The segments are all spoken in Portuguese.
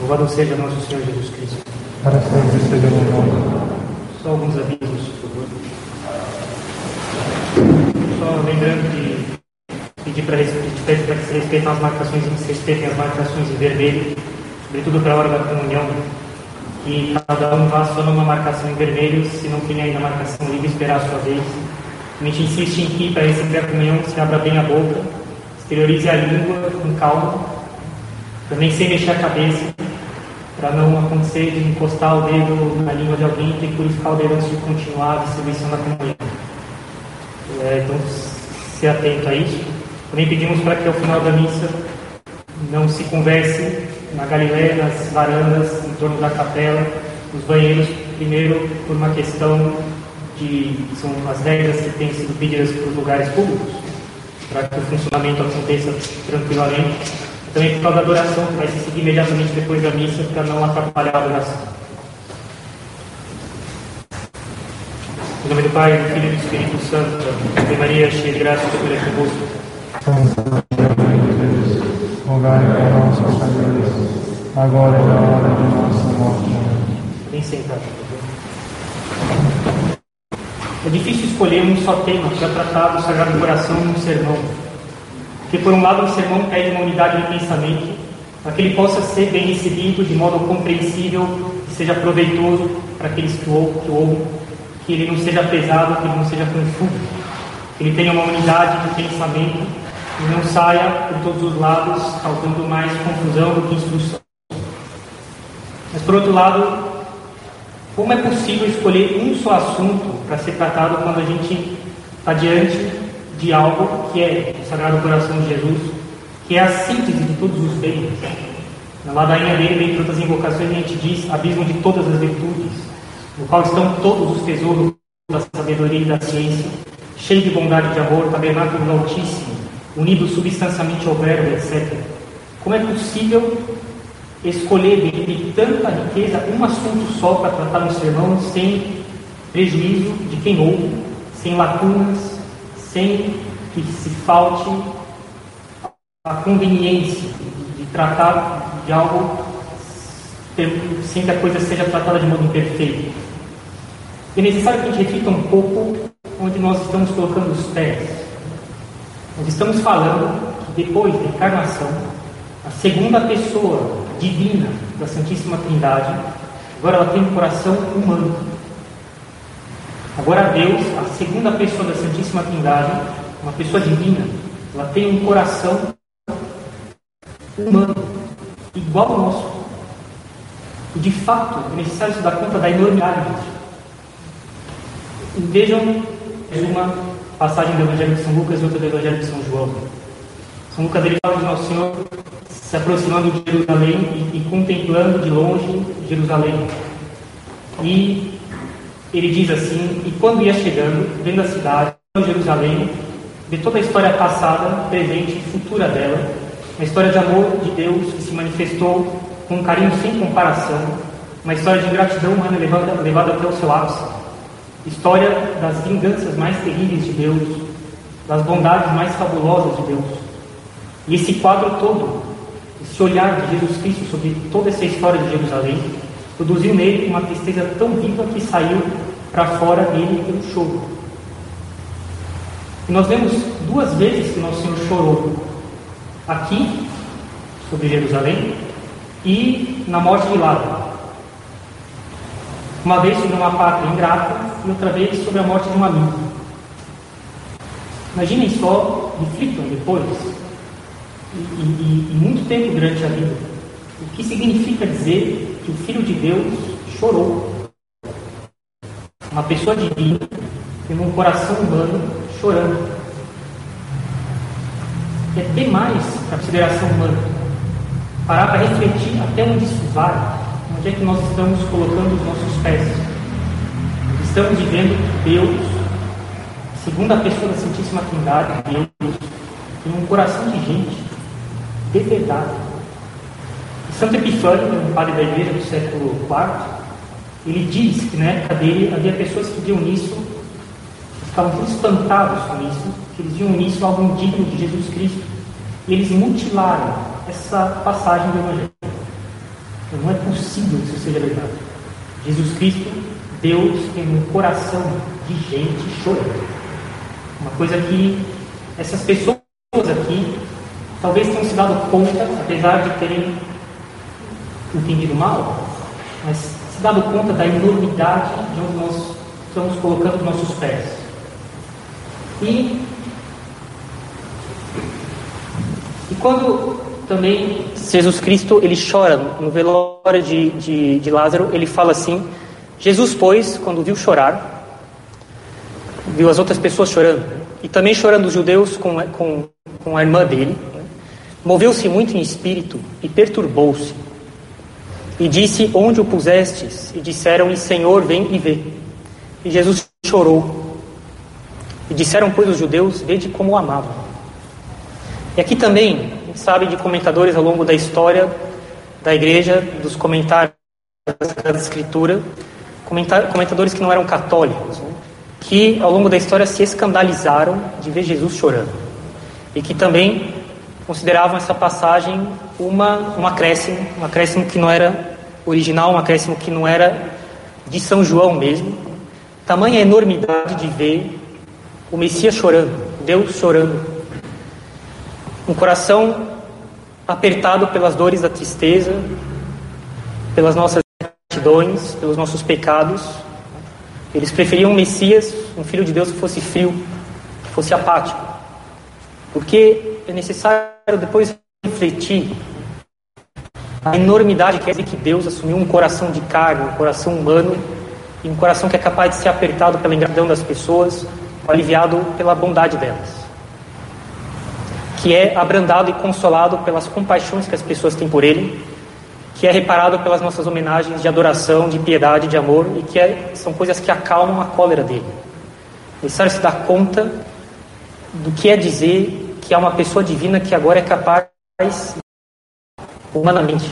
Louvado seja nosso Senhor Jesus Cristo. Para sempre seja louvado. Só alguns avisos, por favor. Só lembrando que pedir para que se respeitem as marcações, se respeitem as marcações em vermelho, sobretudo para a hora da comunhão, que cada um vá só numa marcação em vermelho, se não tem ainda marcação livre, esperar a sua vez. A gente insiste em que para receber a comunhão se abra bem a boca, exteriorize a língua com calma, também sem mexer a cabeça, para não acontecer de encostar o dedo na língua de alguém e purificar o dedo antes de continuar a distribuição da comunhão. É, então, se atento a isso. Também pedimos para que ao final da missa não se converse na Galileia, nas varandas, em torno da capela, nos banheiros, primeiro por uma questão de. são as regras que têm sido pedidas para os lugares públicos, para que o funcionamento aconteça tranquilamente também por causa da adoração, que vai se seguir imediatamente depois da missa, para não atrapalhar a adoração. Em nome do Pai, do Filho e do Espírito Santo, Ave Maria, cheia de graça, o Senhor é convosco. Rogai por nós, pecadores, agora e na hora de nossa morte. Bem sentado. É difícil escolher um só tema para tratar do Sagrado Coração num sermão. Porque, por um lado, o sermão pede uma unidade de pensamento, para que ele possa ser bem recebido de modo compreensível e seja proveitoso para aqueles que o ouvem, que ele não seja pesado, que ele não seja confuso, que ele tenha uma unidade de pensamento e não saia por todos os lados, causando mais confusão do que instrução. Mas, por outro lado, como é possível escolher um só assunto para ser tratado quando a gente está diante de algo que é o Sagrado Coração de Jesus, que é a síntese de todos os bens. Na ladainha dele, dentre outras invocações, a gente diz abismo de todas as virtudes, no qual estão todos os tesouros da sabedoria e da ciência, cheio de bondade e de amor, tabernáculo do Altíssimo, unido substancialmente ao Verbo, etc. Como é possível escolher dentre tanta riqueza um assunto só para tratar no sermão sem prejuízo de quem ouve, sem lacunas, sem que se falte a conveniência de tratar de algo sem que a coisa seja tratada de modo imperfeito. É necessário que a gente reflita um pouco onde nós estamos colocando os pés. Nós estamos falando que depois da encarnação, a segunda pessoa divina da Santíssima Trindade, agora ela tem um coração humano. Agora Deus, a segunda pessoa da Santíssima Trindade, uma pessoa divina, ela tem um coração humano, igual ao nosso. E de fato, é necessário se dar conta da enormidade disso. Vejam uma passagem do Evangelho de São Lucas e outra do Evangelho de São João. São Lucas ele fala de Nosso Senhor se aproximando de Jerusalém e, e contemplando de longe Jerusalém. E ele diz assim: E quando ia chegando, vendo a cidade, Jerusalém, de toda a história passada, presente e futura dela, uma história de amor de Deus que se manifestou com um carinho sem comparação, uma história de ingratidão humana levada, levada até o seu ápice, história das vinganças mais terríveis de Deus, das bondades mais fabulosas de Deus. E esse quadro todo, esse olhar de Jesus Cristo sobre toda essa história de Jerusalém, produziu nele uma tristeza tão viva que saiu para fora dele pelo choro. E nós vemos duas vezes que Nosso Senhor chorou. Aqui, sobre Jerusalém, e na morte de Lázaro. Uma vez sobre uma pátria ingrata e outra vez sobre a morte de um amigo. Imaginem só, reflitam depois, e, e, e muito tempo durante a vida, o que significa dizer que o Filho de Deus chorou. Uma pessoa divina tendo um coração humano chorando. É demais para a consideração humana. Parar para refletir até onde isso vai, onde é que nós estamos colocando os nossos pés. Estamos vivendo Deus, segunda pessoa da Santíssima Trindade, Deus, tem um coração de gente, de verdade. Santo Epifânio, um padre da igreja do século IV, ele diz que na época dele havia pessoas que nisso, estavam tão espantados com isso, que eles viam nisso algo indigno de Jesus Cristo. E eles mutilaram essa passagem do Evangelho. Não é possível que isso seja verdade. Jesus Cristo, Deus tem um coração de gente chorando. Uma coisa que essas pessoas aqui talvez tenham se dado conta, apesar de terem entendido mal, mas se dado conta da enormidade de onde nós estamos colocando nossos pés. E, e quando também Jesus Cristo ele chora no velório de, de, de Lázaro, ele fala assim: Jesus, pois, quando viu chorar, viu as outras pessoas chorando, e também chorando os judeus com, com, com a irmã dele, né? moveu-se muito em espírito e perturbou-se. E disse: Onde o pusestes? E disseram-lhe: Senhor, vem e vê. E Jesus chorou. E disseram, pois, os judeus: Vede como o amavam. E aqui também, sabe de comentadores ao longo da história da igreja, dos comentários da Escritura, comentadores que não eram católicos, né? que ao longo da história se escandalizaram de ver Jesus chorando. E que também consideravam essa passagem uma, um acréscimo, um acréscimo que não era original, um acréscimo que não era de São João mesmo. Tamanha enormidade de ver o Messias chorando, Deus chorando. Um coração apertado pelas dores da tristeza, pelas nossas gratidões, pelos nossos pecados. Eles preferiam um Messias, um Filho de Deus que fosse frio, que fosse apático. Porque é necessário depois refletir a enormidade que é que Deus assumiu um coração de carne, um coração humano, e um coração que é capaz de ser apertado pela ingratidão das pessoas, aliviado pela bondade delas. Que é abrandado e consolado pelas compaixões que as pessoas têm por Ele, que é reparado pelas nossas homenagens de adoração, de piedade, de amor, e que é, são coisas que acalmam a cólera dele. Necessário se dar conta do que é dizer que há uma pessoa divina que agora é capaz, humanamente,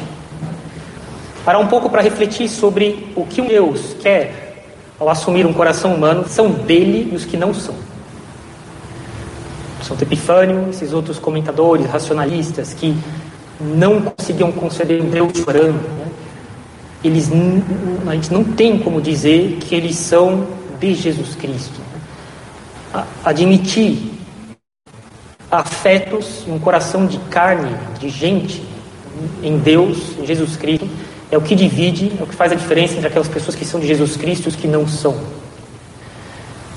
parar um pouco para refletir sobre o que um Deus quer ao assumir um coração humano, são dele e os que não são. Santo Epifânio, esses outros comentadores, racionalistas, que não conseguiam conceber um Deus chorando, né? eles, a gente não tem como dizer que eles são de Jesus Cristo. Admitir afetos e um coração de carne, de gente, em Deus, em Jesus Cristo, é o que divide, é o que faz a diferença entre aquelas pessoas que são de Jesus Cristo e os que não são.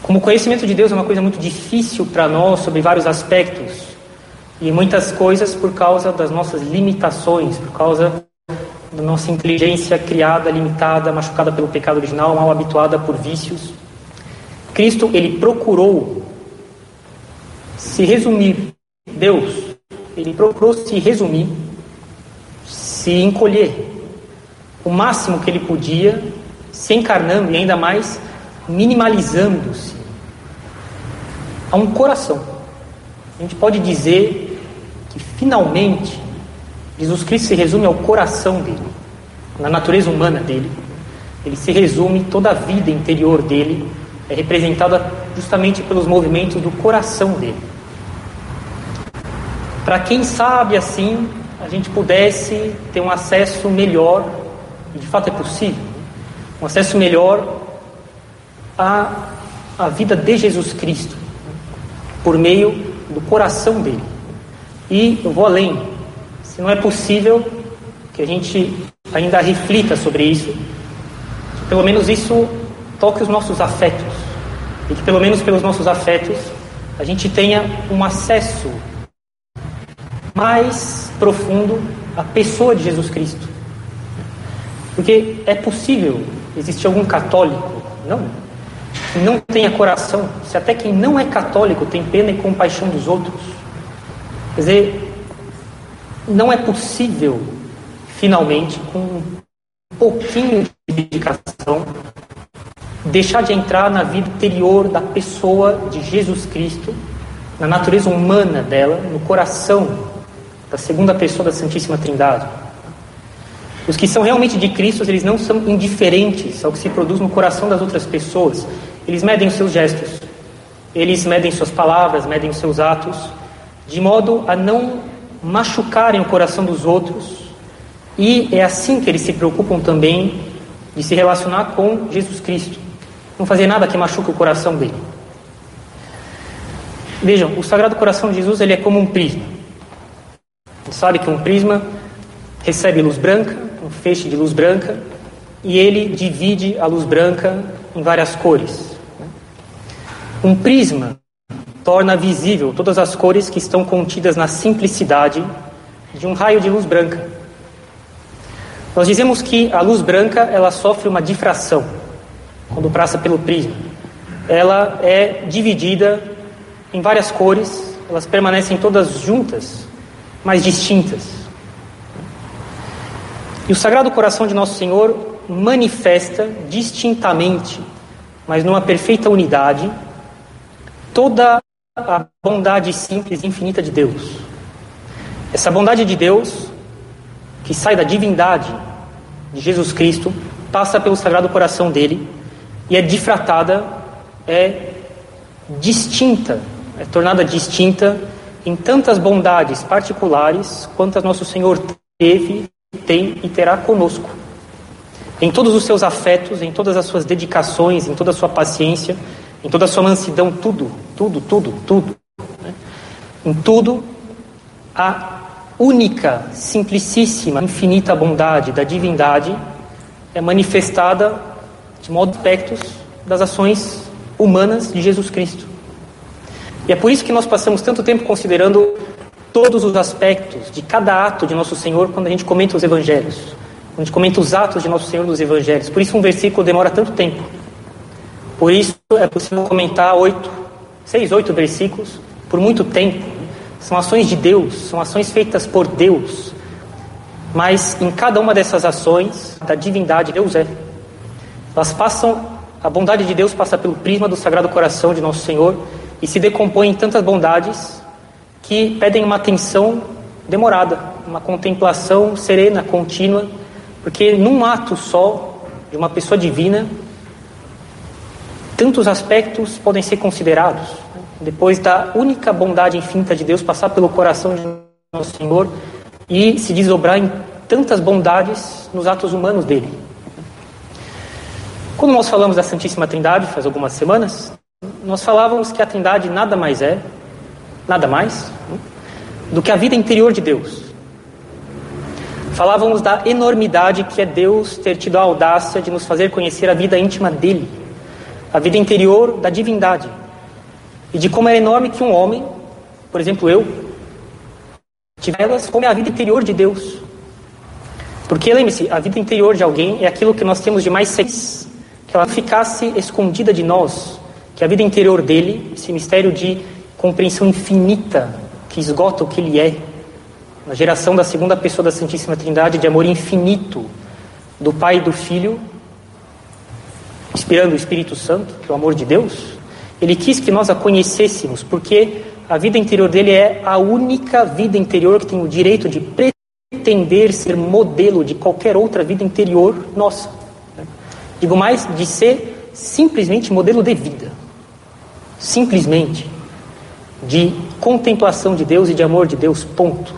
Como o conhecimento de Deus é uma coisa muito difícil para nós sobre vários aspectos, e muitas coisas por causa das nossas limitações, por causa da nossa inteligência criada, limitada, machucada pelo pecado original, mal habituada por vícios. Cristo, ele procurou se resumir. Deus, ele procurou se resumir, se encolher o máximo que ele podia, se encarnando e ainda mais minimalizando-se a um coração. A gente pode dizer que finalmente Jesus Cristo se resume ao coração dele, na natureza humana dele. Ele se resume, toda a vida interior dele é representada justamente pelos movimentos do coração dele. Para quem sabe assim, a gente pudesse ter um acesso melhor, e de fato é possível, um acesso melhor à, à vida de Jesus Cristo, por meio do coração dele. E eu vou além, se não é possível que a gente ainda reflita sobre isso, que pelo menos isso toque os nossos afetos, e que pelo menos pelos nossos afetos a gente tenha um acesso mais profundo à pessoa de Jesus Cristo. Porque é possível existir algum católico, não, que não tenha coração, se até quem não é católico tem pena e compaixão dos outros. Quer dizer, não é possível, finalmente, com um pouquinho de dedicação, deixar de entrar na vida interior da pessoa de Jesus Cristo, na natureza humana dela, no coração da segunda pessoa da Santíssima Trindade. Os que são realmente de Cristo, eles não são indiferentes ao que se produz no coração das outras pessoas. Eles medem os seus gestos, eles medem suas palavras, medem os seus atos, de modo a não machucarem o coração dos outros E é assim que eles se preocupam também de se relacionar com Jesus Cristo. Não fazer nada que machuque o coração dele. Vejam, o Sagrado Coração de Jesus ele é como um prisma. Você sabe que um prisma recebe luz branca, um feixe de luz branca, e ele divide a luz branca em várias cores. Um prisma torna visível todas as cores que estão contidas na simplicidade de um raio de luz branca. Nós dizemos que a luz branca ela sofre uma difração quando passa pelo prisma. Ela é dividida em várias cores, elas permanecem todas juntas, mas distintas. E o Sagrado Coração de Nosso Senhor manifesta distintamente, mas numa perfeita unidade, toda a bondade simples e infinita de Deus. Essa bondade de Deus, que sai da divindade de Jesus Cristo, passa pelo Sagrado Coração dele e é difratada, é distinta, é tornada distinta em tantas bondades particulares quantas nosso Senhor teve, tem e terá conosco. Em todos os seus afetos, em todas as suas dedicações, em toda a sua paciência, em toda a sua mansidão, tudo, tudo, tudo, tudo. Né? Em tudo, a única, simplicíssima, infinita bondade da divindade é manifestada de modo aspectos das ações humanas de Jesus Cristo. E é por isso que nós passamos tanto tempo considerando todos os aspectos de cada ato de nosso Senhor quando a gente comenta os evangelhos. Quando a gente comenta os atos de nosso Senhor nos evangelhos. Por isso um versículo demora tanto tempo. Por isso é possível comentar oito, seis, oito versículos por muito tempo são ações de Deus, são ações feitas por Deus. Mas em cada uma dessas ações, da divindade, Deus é. Elas passam, a bondade de Deus passa pelo prisma do Sagrado Coração de Nosso Senhor e se decompõe em tantas bondades que pedem uma atenção demorada, uma contemplação serena, contínua, porque num ato só de uma pessoa divina, tantos aspectos podem ser considerados depois da única bondade infinita de Deus passar pelo coração de nosso Senhor e se desdobrar em tantas bondades nos atos humanos dele. Quando nós falamos da Santíssima Trindade, faz algumas semanas, nós falávamos que a Trindade nada mais é, nada mais, do que a vida interior de Deus. Falávamos da enormidade que é Deus ter tido a audácia de nos fazer conhecer a vida íntima dele, a vida interior da divindade e de como é enorme que um homem, por exemplo eu, elas como é a vida interior de Deus. Porque lembre-se, a vida interior de alguém é aquilo que nós temos de mais sex, que ela ficasse escondida de nós, que a vida interior dele, esse mistério de compreensão infinita que esgota o que ele é, na geração da segunda pessoa da Santíssima Trindade, de amor infinito do Pai e do Filho, inspirando o Espírito Santo, que é o amor de Deus, ele quis que nós a conhecêssemos, porque a vida interior dele é a única vida interior que tem o direito de pretender ser modelo de qualquer outra vida interior nossa. Digo mais, de ser simplesmente modelo de vida. Simplesmente. De contemplação de Deus e de amor de Deus, ponto.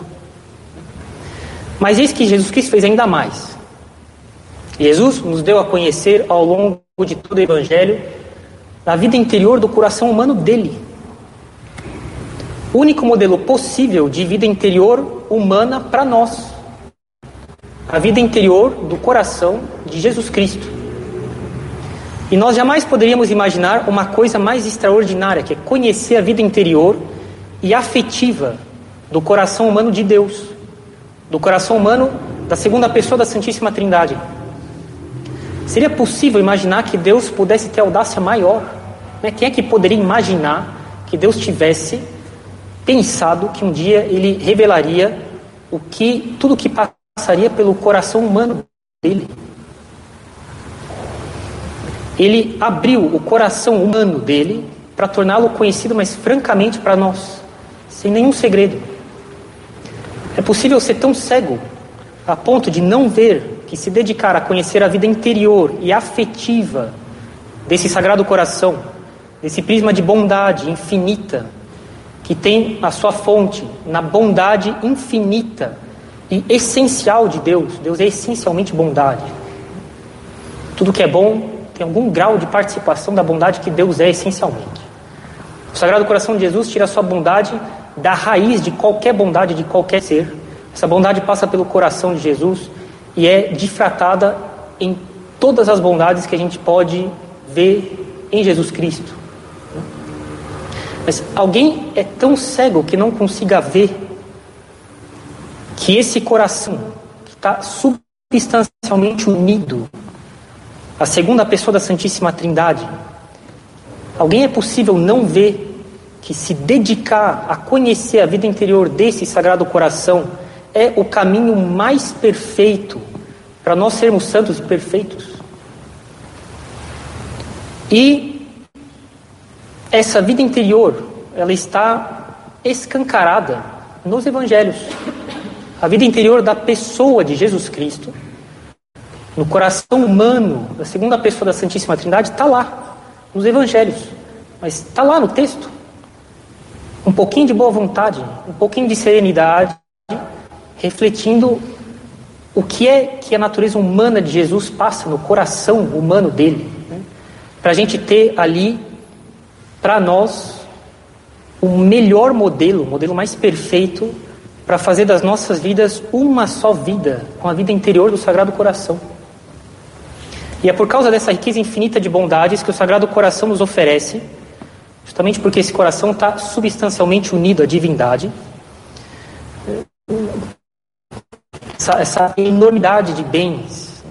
Mas eis que Jesus Cristo fez ainda mais. Jesus nos deu a conhecer ao longo de todo o Evangelho da vida interior do coração humano dele. O único modelo possível de vida interior humana para nós. A vida interior do coração de Jesus Cristo. E nós jamais poderíamos imaginar uma coisa mais extraordinária, que é conhecer a vida interior e afetiva do coração humano de Deus, do coração humano da segunda pessoa da Santíssima Trindade. Seria possível imaginar que Deus pudesse ter audácia maior? Né? Quem é que poderia imaginar que Deus tivesse pensado que um dia Ele revelaria o que tudo que passaria pelo coração humano dele? Ele abriu o coração humano dele para torná-lo conhecido, mas francamente para nós, sem nenhum segredo. É possível ser tão cego a ponto de não ver que se dedicar a conhecer a vida interior e afetiva desse sagrado coração, desse prisma de bondade infinita, que tem a sua fonte na bondade infinita e essencial de Deus. Deus é essencialmente bondade. Tudo que é bom tem algum grau de participação da bondade que Deus é essencialmente. O Sagrado Coração de Jesus tira a sua bondade da raiz de qualquer bondade de qualquer ser. Essa bondade passa pelo coração de Jesus e é difratada em todas as bondades que a gente pode ver em Jesus Cristo. Mas alguém é tão cego que não consiga ver que esse coração que está substancialmente unido à segunda pessoa da Santíssima Trindade, alguém é possível não ver que se dedicar a conhecer a vida interior desse Sagrado Coração é o caminho mais perfeito para nós sermos santos e perfeitos. E essa vida interior, ela está escancarada nos evangelhos. A vida interior da pessoa de Jesus Cristo, no coração humano, da segunda pessoa da Santíssima Trindade, está lá, nos evangelhos. Mas está lá no texto. Um pouquinho de boa vontade, um pouquinho de serenidade, refletindo o que é que a natureza humana de Jesus passa no coração humano dele, né? para a gente ter ali, para nós, o melhor modelo, o modelo mais perfeito para fazer das nossas vidas uma só vida, com a vida interior do Sagrado Coração. E é por causa dessa riqueza infinita de bondades que o Sagrado Coração nos oferece, justamente porque esse coração está substancialmente unido à divindade, essa, essa enormidade de bens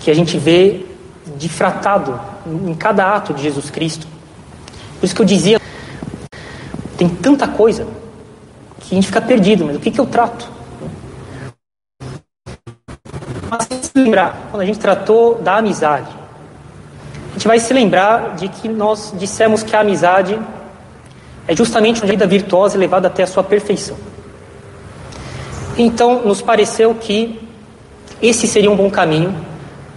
que a gente vê difratado em cada ato de Jesus Cristo. Por isso que eu dizia, tem tanta coisa que a gente fica perdido, mas o que, que eu trato? Se lembrar, quando a gente tratou da amizade, a gente vai se lembrar de que nós dissemos que a amizade é justamente uma vida virtuosa levada até a sua perfeição. Então, nos pareceu que esse seria um bom caminho,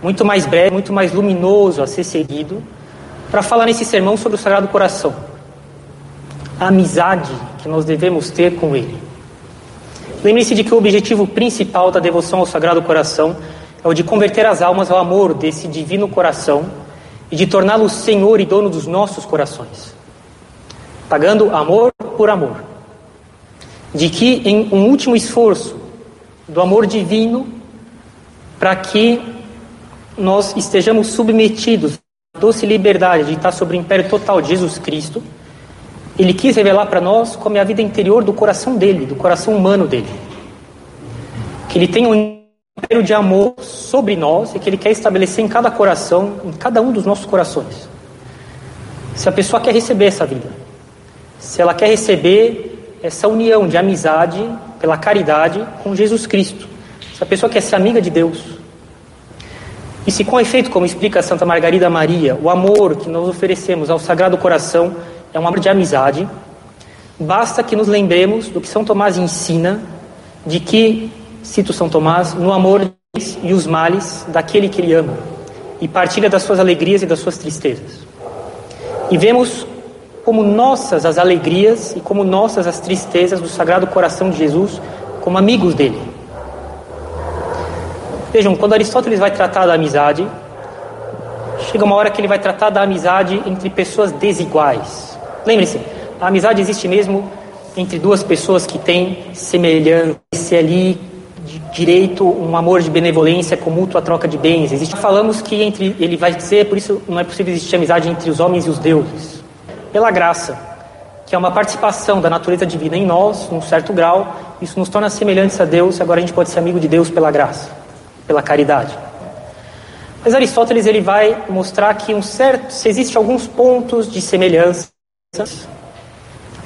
muito mais breve, muito mais luminoso a ser seguido, para falar nesse sermão sobre o Sagrado Coração. A amizade que nós devemos ter com Ele. Lembre-se de que o objetivo principal da devoção ao Sagrado Coração é o de converter as almas ao amor desse divino coração e de torná-lo Senhor e dono dos nossos corações, pagando amor por amor de que em um último esforço do amor divino para que nós estejamos submetidos à doce liberdade de estar sob o império total de Jesus Cristo, ele quis revelar para nós como é a vida interior do coração dele, do coração humano dele. Que ele tem um império de amor sobre nós e que ele quer estabelecer em cada coração, em cada um dos nossos corações. Se a pessoa quer receber essa vida, se ela quer receber essa união de amizade pela caridade com Jesus Cristo. Essa pessoa quer ser amiga de Deus. E se com efeito, como explica Santa Margarida Maria, o amor que nós oferecemos ao Sagrado Coração é um amor de amizade, basta que nos lembremos do que São Tomás ensina, de que, cito São Tomás, no amor e os males daquele que ele ama, e partilha das suas alegrias e das suas tristezas. E vemos como nossas as alegrias e como nossas as tristezas do Sagrado Coração de Jesus, como amigos dele. Vejam, quando Aristóteles vai tratar da amizade, chega uma hora que ele vai tratar da amizade entre pessoas desiguais. Lembre-se, a amizade existe mesmo entre duas pessoas que têm semelhança ali de direito, um amor de benevolência com mútua troca de bens. Existe, falamos que entre ele vai dizer, por isso não é possível existir amizade entre os homens e os deuses pela graça, que é uma participação da natureza divina em nós, num certo grau. Isso nos torna semelhantes a Deus, agora a gente pode ser amigo de Deus pela graça, pela caridade. Mas Aristóteles ele vai mostrar que um certo, se existe alguns pontos de semelhança,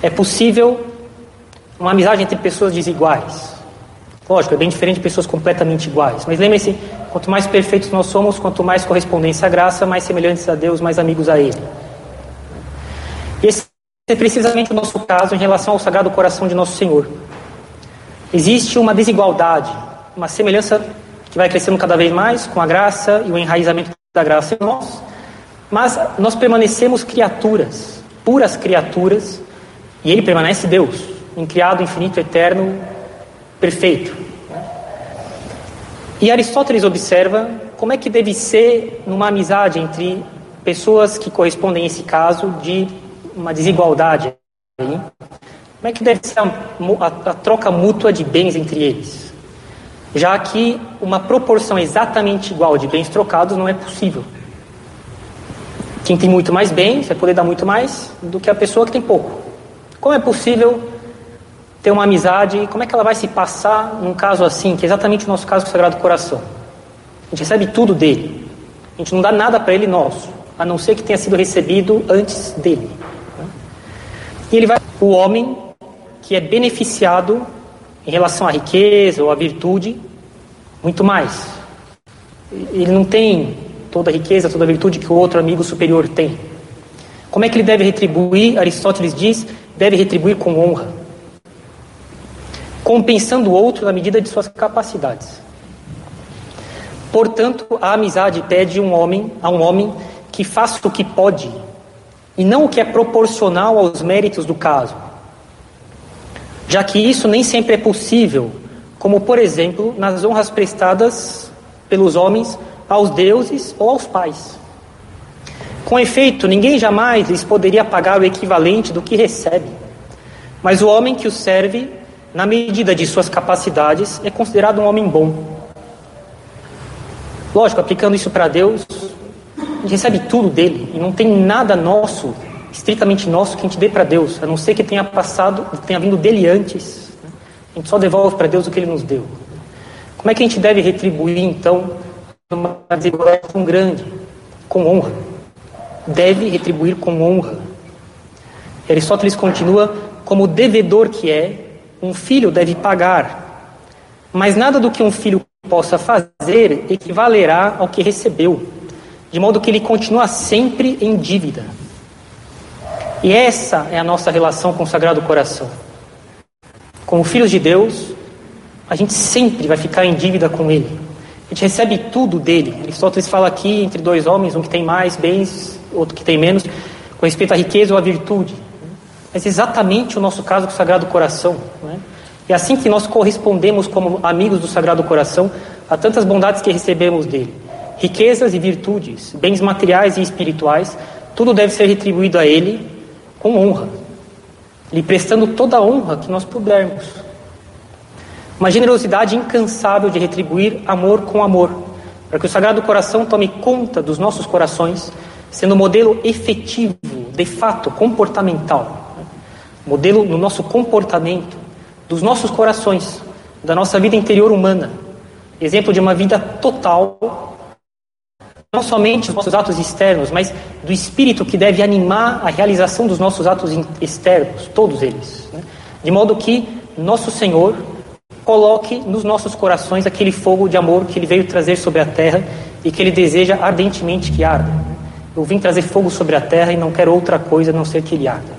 é possível uma amizade entre pessoas desiguais. Lógico, é bem diferente de pessoas completamente iguais. Mas lembre-se, quanto mais perfeitos nós somos, quanto mais correspondência à graça, mais semelhantes a Deus, mais amigos a Ele. Esse é precisamente o nosso caso em relação ao Sagrado Coração de Nosso Senhor. Existe uma desigualdade, uma semelhança que vai crescendo cada vez mais com a graça e o enraizamento da graça em nós, mas nós permanecemos criaturas, puras criaturas, e Ele permanece Deus, em criado infinito, eterno, perfeito. E Aristóteles observa como é que deve ser numa amizade entre pessoas que correspondem a esse caso de uma desigualdade. Como é que deve ser a, a, a troca mútua de bens entre eles? Já que uma proporção exatamente igual de bens trocados não é possível. Quem tem muito mais bens vai poder dar muito mais do que a pessoa que tem pouco. Como é possível ter uma amizade? Como é que ela vai se passar num caso assim, que é exatamente o nosso caso com o Sagrado Coração? A gente recebe tudo dele. A gente não dá nada para ele nosso, a não ser que tenha sido recebido antes dele. E ele vai, o homem que é beneficiado em relação à riqueza ou à virtude, muito mais. Ele não tem toda a riqueza, toda a virtude que o outro amigo superior tem. Como é que ele deve retribuir? Aristóteles diz: deve retribuir com honra, compensando o outro na medida de suas capacidades. Portanto, a amizade pede um homem a um homem que faça o que pode e não o que é proporcional aos méritos do caso. Já que isso nem sempre é possível, como por exemplo nas honras prestadas pelos homens aos deuses ou aos pais. Com efeito, ninguém jamais lhes poderia pagar o equivalente do que recebe. Mas o homem que o serve, na medida de suas capacidades, é considerado um homem bom. Lógico, aplicando isso para Deus, a gente recebe tudo dele e não tem nada nosso, estritamente nosso, que a gente dê para Deus, a não ser que tenha passado, tenha vindo dele antes. Né? A gente só devolve para Deus o que ele nos deu. Como é que a gente deve retribuir, então, uma desigualdade tão grande? Com honra. Deve retribuir com honra. Aristóteles continua: como devedor que é, um filho deve pagar, mas nada do que um filho possa fazer equivalerá ao que recebeu de modo que ele continua sempre em dívida. E essa é a nossa relação com o Sagrado Coração. Como filhos de Deus, a gente sempre vai ficar em dívida com Ele. A gente recebe tudo dele. Aristóteles fala aqui entre dois homens, um que tem mais bens, outro que tem menos, com respeito à riqueza ou à virtude. Mas é exatamente o nosso caso com o Sagrado Coração. Não é? é assim que nós correspondemos como amigos do Sagrado Coração a tantas bondades que recebemos dele riquezas e virtudes, bens materiais e espirituais, tudo deve ser retribuído a Ele com honra, lhe prestando toda a honra que nós pudermos. Uma generosidade incansável de retribuir amor com amor, para que o Sagrado Coração tome conta dos nossos corações, sendo modelo efetivo, de fato, comportamental. Modelo no nosso comportamento, dos nossos corações, da nossa vida interior humana. Exemplo de uma vida total não somente os nossos atos externos, mas do espírito que deve animar a realização dos nossos atos externos, todos eles. Né? De modo que nosso Senhor coloque nos nossos corações aquele fogo de amor que Ele veio trazer sobre a terra e que Ele deseja ardentemente que arda. Eu vim trazer fogo sobre a terra e não quero outra coisa a não ser que ele arda.